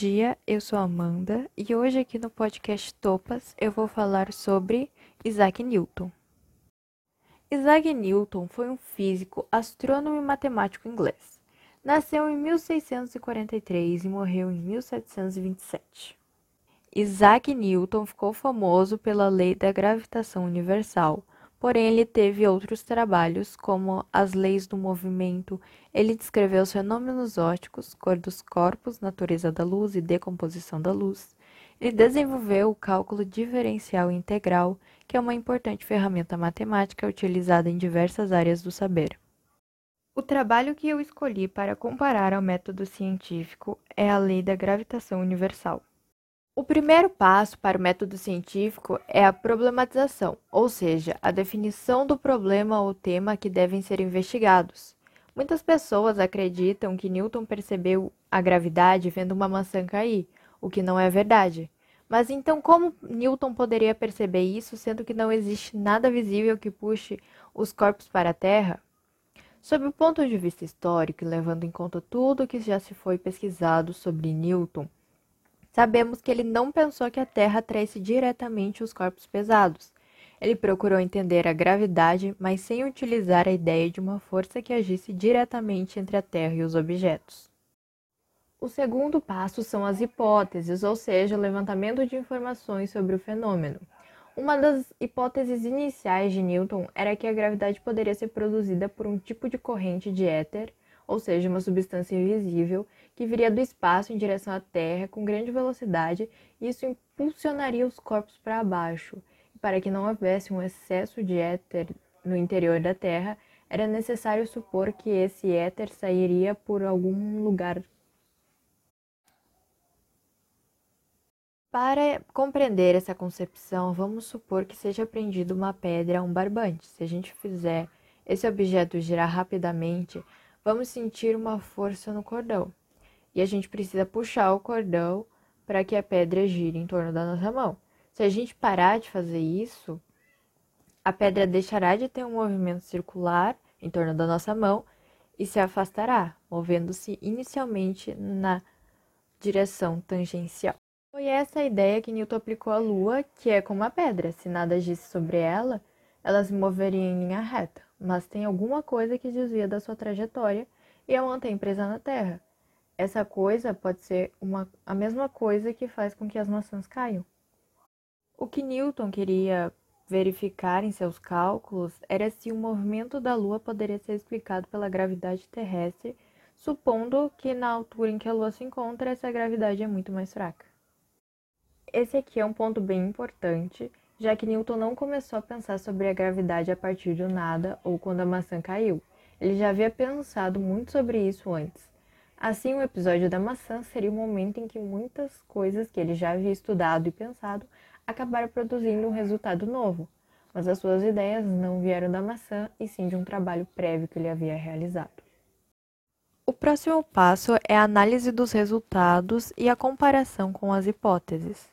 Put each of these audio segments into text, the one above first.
dia, eu sou Amanda e hoje aqui no podcast Topas eu vou falar sobre Isaac Newton. Isaac Newton foi um físico, astrônomo e matemático inglês. Nasceu em 1643 e morreu em 1727. Isaac Newton ficou famoso pela lei da gravitação universal, Porém, ele teve outros trabalhos, como as leis do movimento. Ele descreveu os fenômenos ópticos, cor dos corpos, natureza da luz e decomposição da luz. Ele desenvolveu o cálculo diferencial integral, que é uma importante ferramenta matemática utilizada em diversas áreas do saber. O trabalho que eu escolhi para comparar ao método científico é a lei da gravitação universal. O primeiro passo para o método científico é a problematização, ou seja, a definição do problema ou tema que devem ser investigados. Muitas pessoas acreditam que Newton percebeu a gravidade vendo uma maçã cair, o que não é verdade. Mas então, como Newton poderia perceber isso, sendo que não existe nada visível que puxe os corpos para a Terra? Sob o ponto de vista histórico e levando em conta tudo o que já se foi pesquisado sobre Newton, Sabemos que ele não pensou que a Terra atraísse diretamente os corpos pesados. Ele procurou entender a gravidade, mas sem utilizar a ideia de uma força que agisse diretamente entre a Terra e os objetos. O segundo passo são as hipóteses, ou seja, o levantamento de informações sobre o fenômeno. Uma das hipóteses iniciais de Newton era que a gravidade poderia ser produzida por um tipo de corrente de éter, ou seja, uma substância invisível, que viria do espaço em direção à Terra com grande velocidade, e isso impulsionaria os corpos para baixo. E para que não houvesse um excesso de éter no interior da Terra, era necessário supor que esse éter sairia por algum lugar. Para compreender essa concepção, vamos supor que seja prendido uma pedra a um barbante. Se a gente fizer esse objeto girar rapidamente, vamos sentir uma força no cordão. E a gente precisa puxar o cordão para que a pedra gire em torno da nossa mão. Se a gente parar de fazer isso, a pedra deixará de ter um movimento circular em torno da nossa mão e se afastará, movendo-se inicialmente na direção tangencial. Foi essa a ideia que Newton aplicou à Lua, que é como a pedra. Se nada agisse sobre ela, ela se moveria em linha reta mas tem alguma coisa que desvia da sua trajetória e a mantém presa na terra. Essa coisa pode ser uma, a mesma coisa que faz com que as maçãs caiam. O que Newton queria verificar em seus cálculos era se o movimento da Lua poderia ser explicado pela gravidade terrestre, supondo que na altura em que a Lua se encontra, essa gravidade é muito mais fraca. Esse aqui é um ponto bem importante já que Newton não começou a pensar sobre a gravidade a partir do nada ou quando a maçã caiu. Ele já havia pensado muito sobre isso antes. Assim, o episódio da maçã seria o momento em que muitas coisas que ele já havia estudado e pensado acabaram produzindo um resultado novo, mas as suas ideias não vieram da maçã e sim de um trabalho prévio que ele havia realizado. O próximo passo é a análise dos resultados e a comparação com as hipóteses.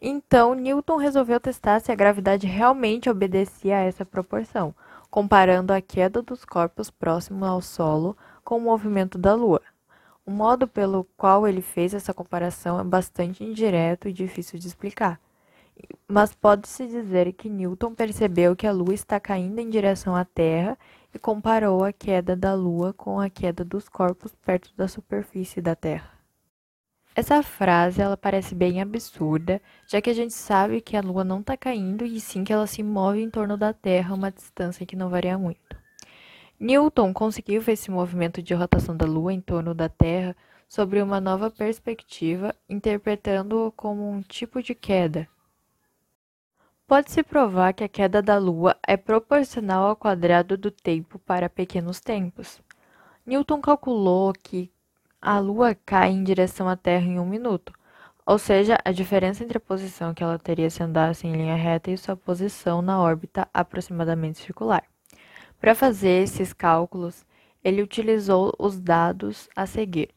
Então, Newton resolveu testar se a gravidade realmente obedecia a essa proporção, comparando a queda dos corpos próximos ao solo com o movimento da Lua. O modo pelo qual ele fez essa comparação é bastante indireto e difícil de explicar. Mas pode-se dizer que Newton percebeu que a Lua está caindo em direção à Terra e comparou a queda da Lua com a queda dos corpos perto da superfície da Terra. Essa frase ela parece bem absurda, já que a gente sabe que a Lua não está caindo e sim que ela se move em torno da Terra a uma distância que não varia muito. Newton conseguiu ver esse movimento de rotação da Lua em torno da Terra sobre uma nova perspectiva, interpretando-o como um tipo de queda. Pode-se provar que a queda da Lua é proporcional ao quadrado do tempo para pequenos tempos. Newton calculou que a Lua cai em direção à Terra em um minuto, ou seja, a diferença entre a posição que ela teria se andasse em linha reta e sua posição na órbita aproximadamente circular. Para fazer esses cálculos, ele utilizou os dados a seguir.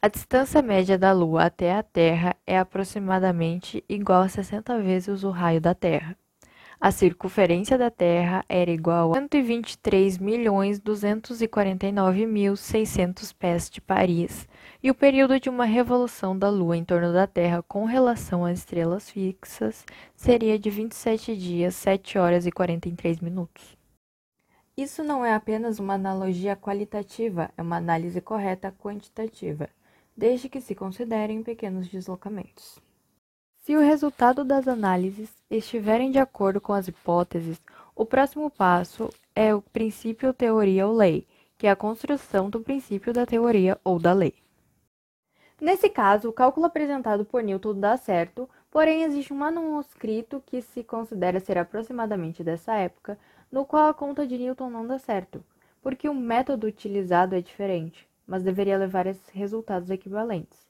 A distância média da Lua até a Terra é aproximadamente igual a 60 vezes o raio da Terra. A circunferência da Terra era igual a 123.249.600 pés de Paris, e o período de uma revolução da Lua em torno da Terra com relação às estrelas fixas seria de 27 dias, 7 horas e 43 minutos. Isso não é apenas uma analogia qualitativa, é uma análise correta quantitativa, desde que se considerem pequenos deslocamentos. Se o resultado das análises estiverem de acordo com as hipóteses, o próximo passo é o princípio, teoria ou lei, que é a construção do princípio da teoria ou da lei. Nesse caso, o cálculo apresentado por Newton dá certo, porém existe um manuscrito que se considera ser aproximadamente dessa época, no qual a conta de Newton não dá certo, porque o método utilizado é diferente, mas deveria levar a resultados equivalentes.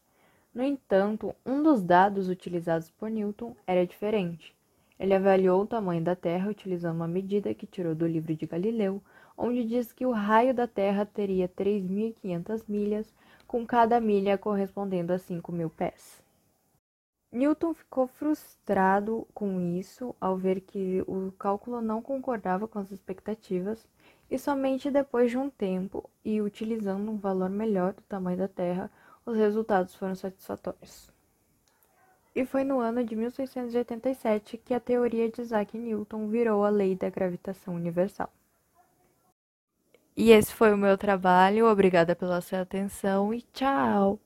No entanto, um dos dados utilizados por Newton era diferente. Ele avaliou o tamanho da Terra utilizando uma medida que tirou do livro de Galileu, onde diz que o raio da Terra teria 3.500 milhas, com cada milha correspondendo a 5.000 pés. Newton ficou frustrado com isso ao ver que o cálculo não concordava com as expectativas e somente depois de um tempo e utilizando um valor melhor do tamanho da Terra, os resultados foram satisfatórios. E foi no ano de 1687 que a teoria de Isaac Newton virou a lei da gravitação universal. E esse foi o meu trabalho. Obrigada pela sua atenção e tchau!